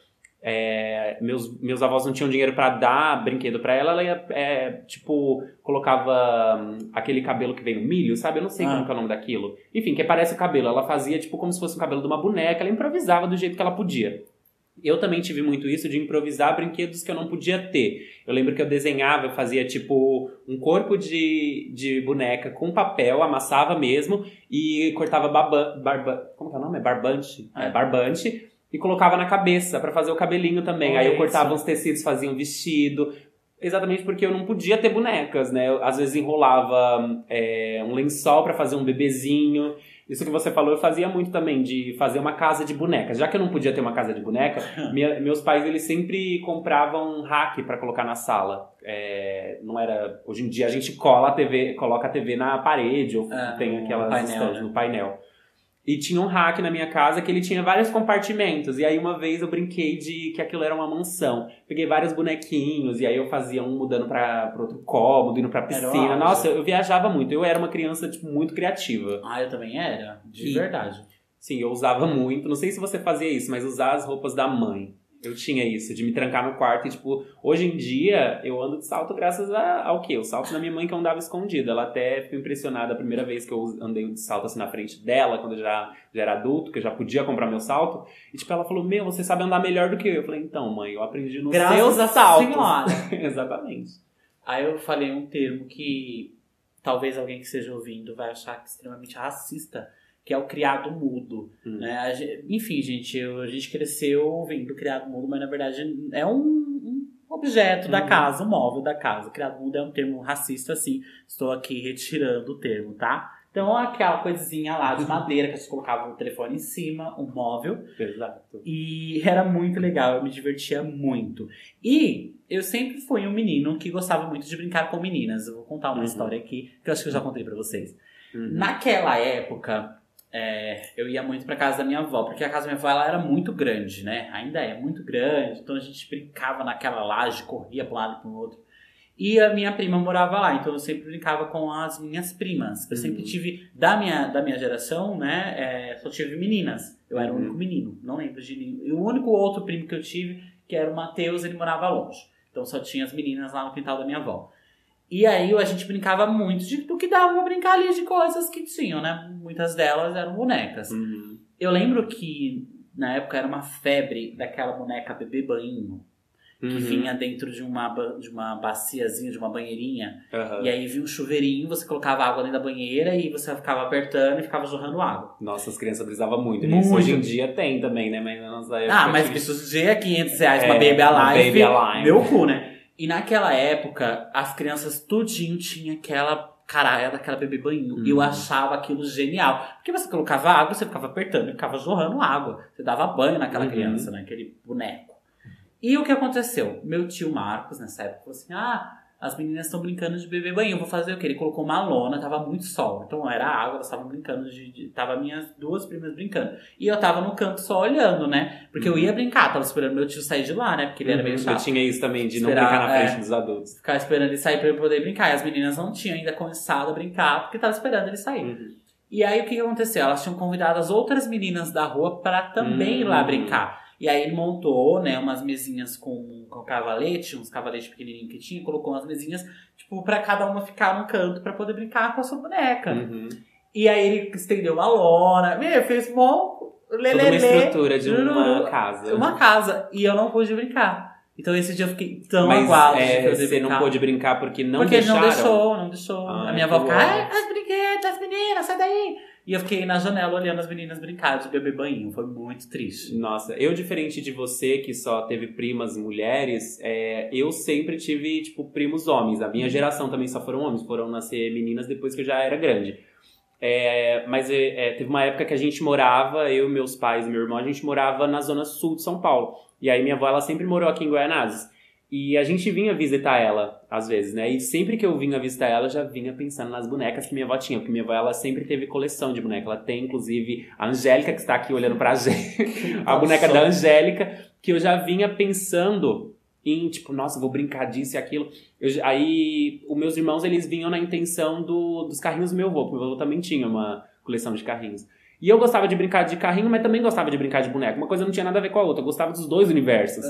é, meus, meus avós não tinham dinheiro pra dar brinquedo pra ela, ela ia, é, tipo, colocava hum, aquele cabelo que vem no milho, sabe? Eu não sei Ah. como que é o nome daquilo. Enfim, que parece o cabelo. Ela fazia, tipo, como se fosse o cabelo de uma boneca, ela improvisava do jeito que ela podia. Eu também tive muito isso de improvisar brinquedos que eu não podia ter. Eu lembro que eu desenhava, eu fazia tipo um corpo de, de boneca com papel, amassava mesmo e cortava baba, barba, como que é o nome? É barbante? É, É. barbante. E colocava na cabeça pra fazer o cabelinho também. Aí eu isso. cortava uns tecidos, fazia um vestido. Exatamente porque eu não podia ter bonecas, né? Eu, às vezes enrolava é, um lençol pra fazer um bebezinho. Isso que você falou, eu fazia muito também, de fazer uma casa de bonecas. Já que eu não podia ter uma casa de boneca, minha- meus pais, eles sempre compravam rack pra colocar na sala. É, não era... Hoje em dia a gente cola a TV, coloca a TV na parede, ou Ah, tem aquelas painel, estantes né? no painel. E tinha um rack na minha casa que ele tinha vários compartimentos. E aí uma vez eu brinquei de que aquilo era uma mansão. Peguei vários bonequinhos e aí eu fazia um mudando pra outro cômodo, indo pra piscina. Nossa, eu, eu viajava muito. Eu era uma criança, tipo, muito criativa. Ah, eu também era, de E- verdade. Sim, eu usava muito. Não sei se você fazia isso, mas usar as roupas da mãe. Eu tinha isso, de me trancar no quarto e, tipo, hoje em dia eu ando de salto graças a- ao quê? O salto da minha mãe que eu andava escondido. Ela até ficou impressionada a primeira vez que eu andei de salto assim na frente dela, quando eu já, já era adulto, que eu já podia comprar meu salto. E, tipo, ela falou: Meu, você sabe andar melhor do que eu. Eu falei: Então, mãe, eu aprendi nos Graças seus a saltos. senhora. Exatamente. Aí eu falei um termo que talvez alguém que esteja ouvindo vai achar extremamente racista, que é o criado mudo. Hum. Né? A gen- enfim, gente, a gente cresceu ouvindo criado mudo, mas na verdade é um, um objeto da Uhum. casa, um móvel da casa. Criado mudo é um termo racista, assim. Estou aqui retirando o termo, tá? Então, aquela coisinha lá de madeira que gente colocava o telefone em cima, um móvel. Exato. E era muito legal, eu me divertia muito. E eu sempre fui um menino que gostava muito de brincar com meninas. Eu vou contar uma Uhum. história aqui, que eu acho que eu já contei pra vocês. Uhum. Naquela época, é, eu ia muito pra casa da minha avó, porque a casa da minha avó ela era muito grande, né? Ainda é muito grande, então a gente brincava naquela laje, corria pra um lado e pro outro. E a minha prima morava lá, então eu sempre brincava com as minhas primas. Eu sempre Uhum. tive, da minha, da minha geração, né? é, só tive meninas. Eu era o Uhum. único menino, não lembro de nenhum. E o único outro primo que eu tive, que era o Matheus, ele morava longe. Então só tinha as meninas lá no quintal da minha avó. E aí a gente brincava muito de, do que dava pra brincar ali de coisas que tinham, né? Muitas delas eram bonecas. Uhum. Eu lembro que na época era uma febre daquela boneca bebê banho, que Uhum. vinha dentro de uma, de uma baciazinha, de uma banheirinha. Aham. E aí vinha um chuveirinho, você colocava água dentro da banheira e você ficava apertando e ficava jorrando água. Nossa, as crianças brisavam muito Muito. Hoje em dia tem também, né? Mas na nossa época. Ah, mas tinha- isso é 500 reais uma É, Baby Alive. Baby Alive. Meu cu, né? E naquela época, as crianças tudinho tinha aquela caralho daquela bebê banho. Uhum. E eu achava aquilo genial. Porque você colocava água, você ficava apertando ficava jorrando água. Você dava banho naquela Uhum. criança, naquele boneco. E o que aconteceu? Meu tio Marcos, nessa época, falou assim: ah. As meninas estão brincando de bebê banho, eu vou fazer o quê? Ele colocou uma lona, tava muito sol. Então era água, elas estavam brincando de, de. Tava minhas duas primas brincando. E eu tava no canto só olhando, né? Porque eu ia brincar, tava esperando meu tio sair de lá, né? Porque ele era meio Uhum. chato. Eu tinha isso também, de não Esperar, brincar na é. frente dos adultos. Ficar esperando ele sair pra eu poder brincar. E as meninas não tinham ainda começado a brincar porque tava esperando ele sair. Uhum. E aí o que, aconteceu? Elas tinham convidado as outras meninas da rua pra também ir lá Hum. brincar. E aí ele montou, né, umas mesinhas com, com cavalete, uns cavaletes pequenininhos que tinha, colocou umas mesinhas, tipo, pra cada uma ficar num canto pra poder brincar com a sua boneca. Uhum. E aí ele estendeu uma lona, meu, fez mó Toda uma lelele, estrutura de uma casa. uma casa. E eu não pude brincar. Então esse dia eu fiquei tão Mas aguado é, você brincar. não pôde brincar porque não Porque deixaram? não deixou, não deixou. Ai, a minha avó ficava, uó. "Ah, as brinquedas, as meninas, sai daí. E eu fiquei na janela olhando as meninas brincar de bebê banho. Foi muito triste. Nossa, eu diferente de você que só teve primas mulheres, é, eu sempre tive, tipo, primos homens. A minha geração também só foram homens, foram nascer meninas depois que eu já era grande. É, mas é, é, teve uma época que a gente morava, eu, meus pais e meu irmão, a gente morava na zona sul de São Paulo. E aí minha avó, ela sempre morou aqui em Guaianazes. E a gente vinha visitar ela, às vezes, né? E sempre que eu vinha visitar ela, eu já vinha pensando nas bonecas que minha avó tinha. Porque minha avó, ela sempre teve coleção de boneca. Ela tem, inclusive, a Angélica, que está aqui olhando pra gente. a boneca da Angélica, que eu já vinha pensando em, tipo, nossa, vou brincar disso e aquilo. Eu aí, os meus irmãos, eles vinham na intenção do, dos carrinhos do meu avô. Porque meu avô também tinha uma coleção de carrinhos. E eu gostava de brincar de carrinho, mas também gostava de brincar de boneca. Uma coisa não tinha nada a ver com a outra. Eu gostava dos dois universos.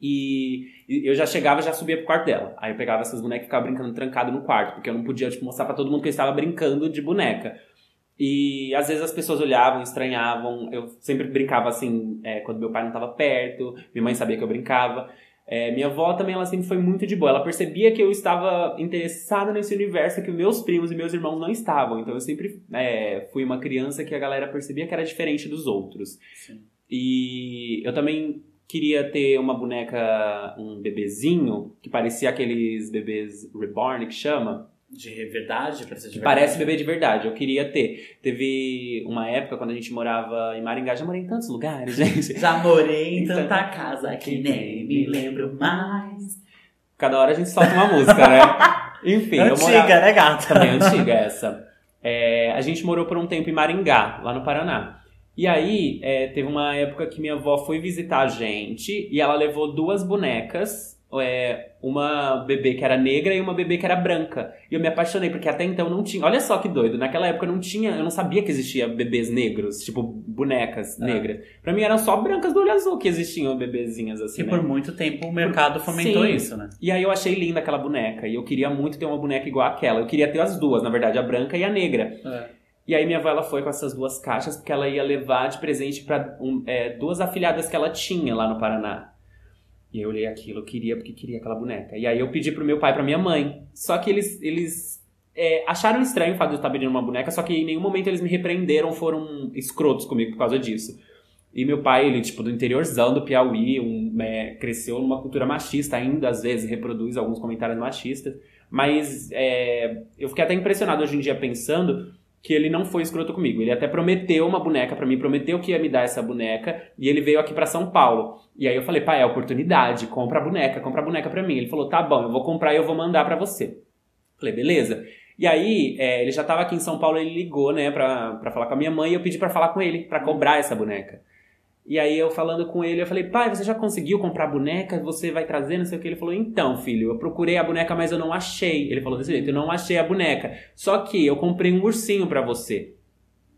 E, e eu já chegava, já subia pro quarto dela. Aí eu pegava essas bonecas e ficava brincando trancado no quarto, porque eu não podia tipo, mostrar pra todo mundo que eu estava brincando de boneca. E às vezes as pessoas olhavam, estranhavam. Eu sempre brincava assim, é, quando meu pai não estava perto, minha mãe sabia que eu brincava. É, minha avó também, ela sempre foi muito de boa. Ela percebia que eu estava interessado nesse universo que meus primos e meus irmãos não estavam. Então eu sempre é, fui uma criança que a galera percebia que era diferente dos outros. Sim. E eu também queria ter uma boneca, um bebezinho, que parecia aqueles bebês reborn que chama. De verdade? Ser de verdade? parece bebê de verdade. Eu queria ter. Teve uma época quando a gente morava em Maringá. Já morei em tantos lugares, gente. Já morei em Então- tanta casa que nem me lembro mais. Cada hora a gente solta uma música, né? Enfim, eu Antiga, morava... né, gata? Também antiga essa. É, a gente morou por um tempo em Maringá, lá no Paraná. E aí, é, teve uma época que minha avó foi visitar a gente e ela levou duas bonecas. é, uma bebê que era negra e uma bebê que era branca. E eu me apaixonei, porque até então não tinha. Olha só que doido, naquela época não tinha. Eu não sabia que existia bebês negros, tipo bonecas Ah. negras. Pra mim eram só brancas do olho azul que existiam bebezinhas assim. Que né? por muito tempo o mercado fomentou Sim. isso, né? E aí eu achei linda aquela boneca. E eu queria muito ter uma boneca igual àquela. Eu queria ter as duas, na verdade, a branca e a negra. E aí minha avó ela foi com essas duas caixas porque ela ia levar de presente para duas afilhadas que ela tinha lá no Paraná. E eu olhei aquilo, eu queria porque queria aquela boneca. E aí eu pedi pro meu pai e pra minha mãe. Só que eles, eles é, acharam estranho o fato de eu estar pedindo uma boneca, só que em nenhum momento eles me repreenderam, foram escrotos comigo por causa disso. E meu pai, ele, tipo, do interiorzão do Piauí, um, é, cresceu numa cultura machista ainda, às vezes reproduz alguns comentários machistas. Mas é, eu fiquei até impressionado hoje em dia pensando que ele não foi escroto comigo. Ele até prometeu uma boneca pra mim, prometeu que ia me dar essa boneca, e ele veio aqui pra São Paulo. E aí eu falei, pai, é oportunidade, compra a boneca, compra a boneca pra mim. Ele falou, tá bom, eu vou comprar e eu vou mandar pra você. Falei, beleza. E aí, é, ele já tava aqui em São Paulo, ele ligou, né, pra, pra falar com a minha mãe, e eu pedi pra falar com ele, pra cobrar essa boneca. E aí eu falando com ele, eu falei, pai, você já conseguiu comprar a boneca? Você vai trazer, não sei o que. Ele falou, então, filho, eu procurei a boneca, mas eu não achei. Ele falou desse jeito, eu não achei a boneca. Só que eu comprei um ursinho pra você.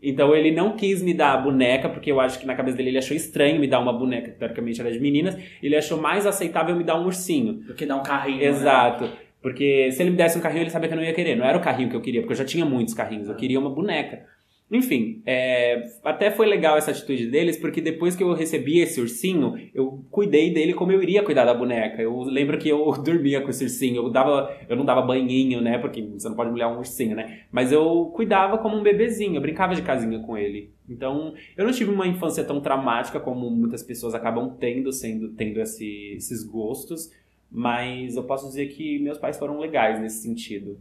Então ele não quis me dar a boneca, porque eu acho que na cabeça dele ele achou estranho me dar uma boneca, que teoricamente era de meninas. Ele achou mais aceitável me dar um ursinho. Do que dar um carrinho. né? Exato. Porque se ele me desse um carrinho, ele sabia que eu não ia querer. Não era o carrinho que eu queria, porque eu já tinha muitos carrinhos. Eu queria uma boneca. Enfim, é, até foi legal essa atitude deles, porque depois que eu recebi esse ursinho, eu cuidei dele como eu iria cuidar da boneca. Eu lembro que eu dormia com esse ursinho, eu, dava, eu não dava banhinho, né? Porque você não pode molhar um ursinho, né? Mas eu cuidava como um bebezinho, eu brincava de casinha com ele. Então, eu não tive uma infância tão traumática como muitas pessoas acabam tendo, sendo, tendo esse- esses gostos. Mas eu posso dizer que meus pais foram legais nesse sentido.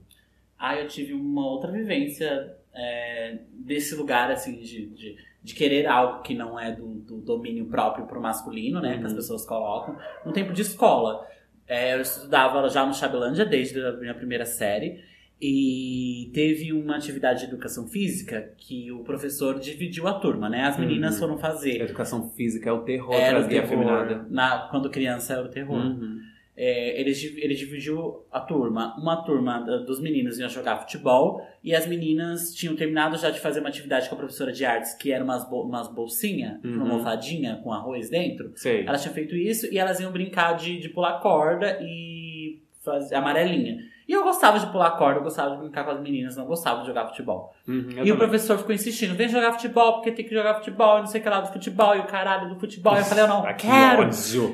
Ah, eu tive uma outra vivência é, desse lugar, assim, de, de, de querer algo que não é do, do domínio próprio pro masculino, né? Que as Uhum. pessoas colocam. No tempo de escola. É, eu estudava já no Chabelândia desde a minha primeira série. E teve uma atividade de educação física que o professor dividiu a turma, né? As meninas Uhum. foram A fazer. educação física é o terror Era para o terror. Na, quando criança era o terror. Uhum. É, ele, div- ele dividiu a turma. Uma turma da- dos meninos ia jogar futebol e as meninas tinham terminado já de fazer uma atividade com a professora de artes, que era umas, umas bolsinhas, Uhum. uma almofadinha com arroz dentro. Sei. Elas tinham feito isso e elas iam brincar de, de pular corda e fazer amarelinha. E eu gostava de pular corda, eu gostava de brincar com as meninas, não gostava de jogar futebol. Uhum, e o também. professor ficou insistindo, vem jogar futebol, porque tem que jogar futebol, e não sei o que lá do futebol, e o caralho do futebol. Eu falei, eu não Ah, que quero.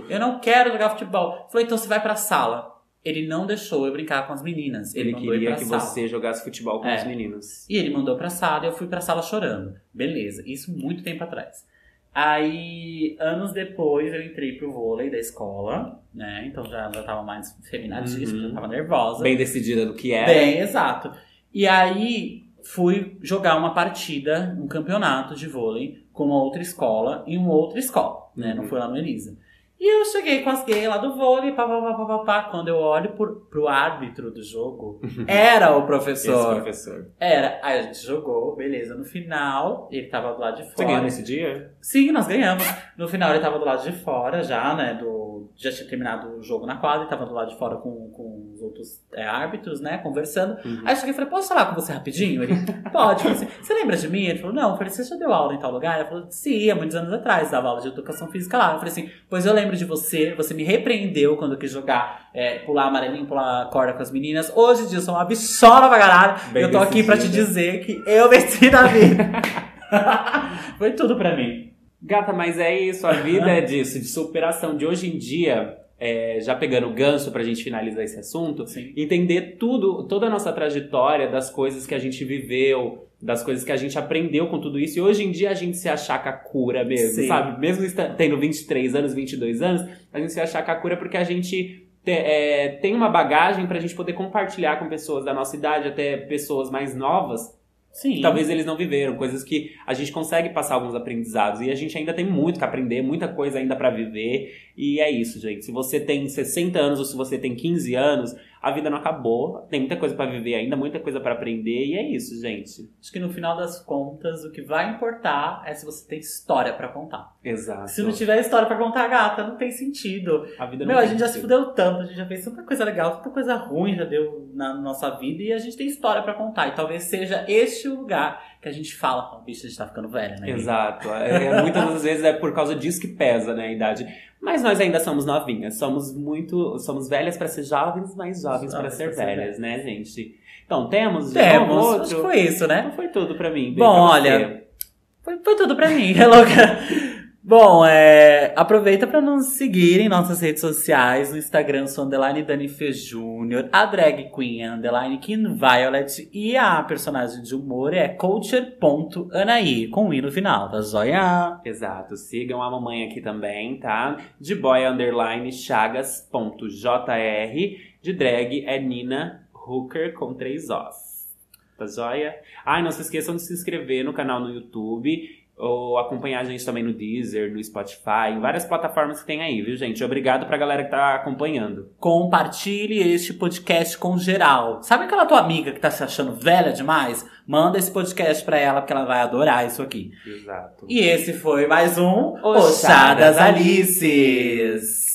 Eu não quero jogar futebol. Falei, então você vai pra sala. Ele não deixou eu brincar com as meninas. Ele, Ele queria que sala. você jogasse futebol com É. os meninos. E ele mandou pra sala e eu fui pra sala chorando. Beleza, isso muito tempo atrás. Aí, anos depois, eu entrei pro vôlei da escola, né? Então já, já tava mais feminadíssima, Uhum. já tava nervosa. Bem decidida do que era. Bem, exato. E aí fui jogar uma partida, um campeonato de vôlei com uma outra escola em uma outra escola, né? Uhum. Não foi lá no Elisa. E eu cheguei com as gays lá do vôlei, pá, pá, pá, pá, pá, pá. Quando eu olho por, pro árbitro do jogo, era o Esse professor. professor. Era. Aí a gente jogou, beleza. No final, ele tava do lado de Você fora. ganhou nesse dia? Sim, nós ganhamos. No final ele tava do lado de fora já, né? Do, já tinha terminado o jogo na quadra, ele tava do lado de fora com, com outros é, árbitros, né? Conversando. Uhum. Aí eu cheguei e falei, posso falar com você rapidinho? Ele, pode. Falei assim, você lembra de mim? Ele falou, não. Eu falei, você já deu aula em tal lugar? Ele falou, sim, há muitos anos atrás, dava aula de educação física lá. Eu falei assim, pois eu lembro de você, você me repreendeu quando eu quis jogar, é, pular amarelinho, pular corda com as meninas. Hoje em dia eu sou uma bichola pra caralho. Bem eu tô aqui pra te dizer que eu venci na vida. Foi tudo pra mim. Gata, mas é isso, a vida é disso, de superação. De hoje em dia, é, já pegando o gancho pra gente finalizar esse assunto, Sim. entender tudo, toda a nossa trajetória, das coisas que a gente viveu, das coisas que a gente aprendeu com tudo isso. E hoje em dia a gente se achar Kakura mesmo, Sim. sabe? Mesmo tendo 23 anos, 22 anos, a gente se achar Kakura porque a gente te- é, tem uma bagagem pra gente poder compartilhar com pessoas da nossa idade, até pessoas mais novas, Sim. que talvez eles não viveram, coisas que a gente consegue passar alguns aprendizados. E a gente ainda tem muito que aprender, muita coisa ainda pra viver. E é isso, gente. Se você tem 60 anos ou se você tem 15 anos, a vida não acabou. Tem muita coisa pra viver ainda, muita coisa pra aprender. E é isso, gente. Acho que no final das contas, o que vai importar é se você tem história pra contar. Exato. Se não tiver história pra contar, gata, não tem sentido. a vida não Meu, a gente já se sentido. fudeu tanto, a gente já fez tanta coisa legal, tanta coisa ruim já deu na nossa vida e a gente tem história pra contar. E talvez seja este o lugar que a gente fala, oh, bicho, a gente tá ficando velha, né? Exato. É, muitas das vezes é por causa disso que pesa, né, a idade. Mas nós ainda somos novinhas, somos muito, somos velhas pra ser jovens, mas jovens Jovens ser ser velhas, né, gente? Então, temos, Temos, um outro. acho que foi isso, né? Então foi tudo pra mim. Bem Bom, pra olha, Foi, foi tudo pra mim, é louca. Bom, é, aproveita pra nos seguir em nossas redes sociais. No Instagram sou underline Dani Júnior, a drag queen é underline Kim Violet e a personagem de humor é coacher.anaí, com um i no final, tá joia? Exato. Sigam a mamãe aqui também, tá? De boy underline chagas.jr. De drag é Nina Hooker com três Os. Tá joia? Ai, não se esqueçam de se inscrever no canal no YouTube. Ou acompanhar a gente também no Deezer, no Spotify, em várias plataformas que tem aí, viu, gente? Obrigado pra galera que tá acompanhando. Compartilhe este podcast com geral. Sabe aquela tua amiga que tá se achando velha demais? Manda esse podcast pra ela, porque ela vai adorar isso aqui. Exato. E esse foi mais um Oxadas Oxadas Alices.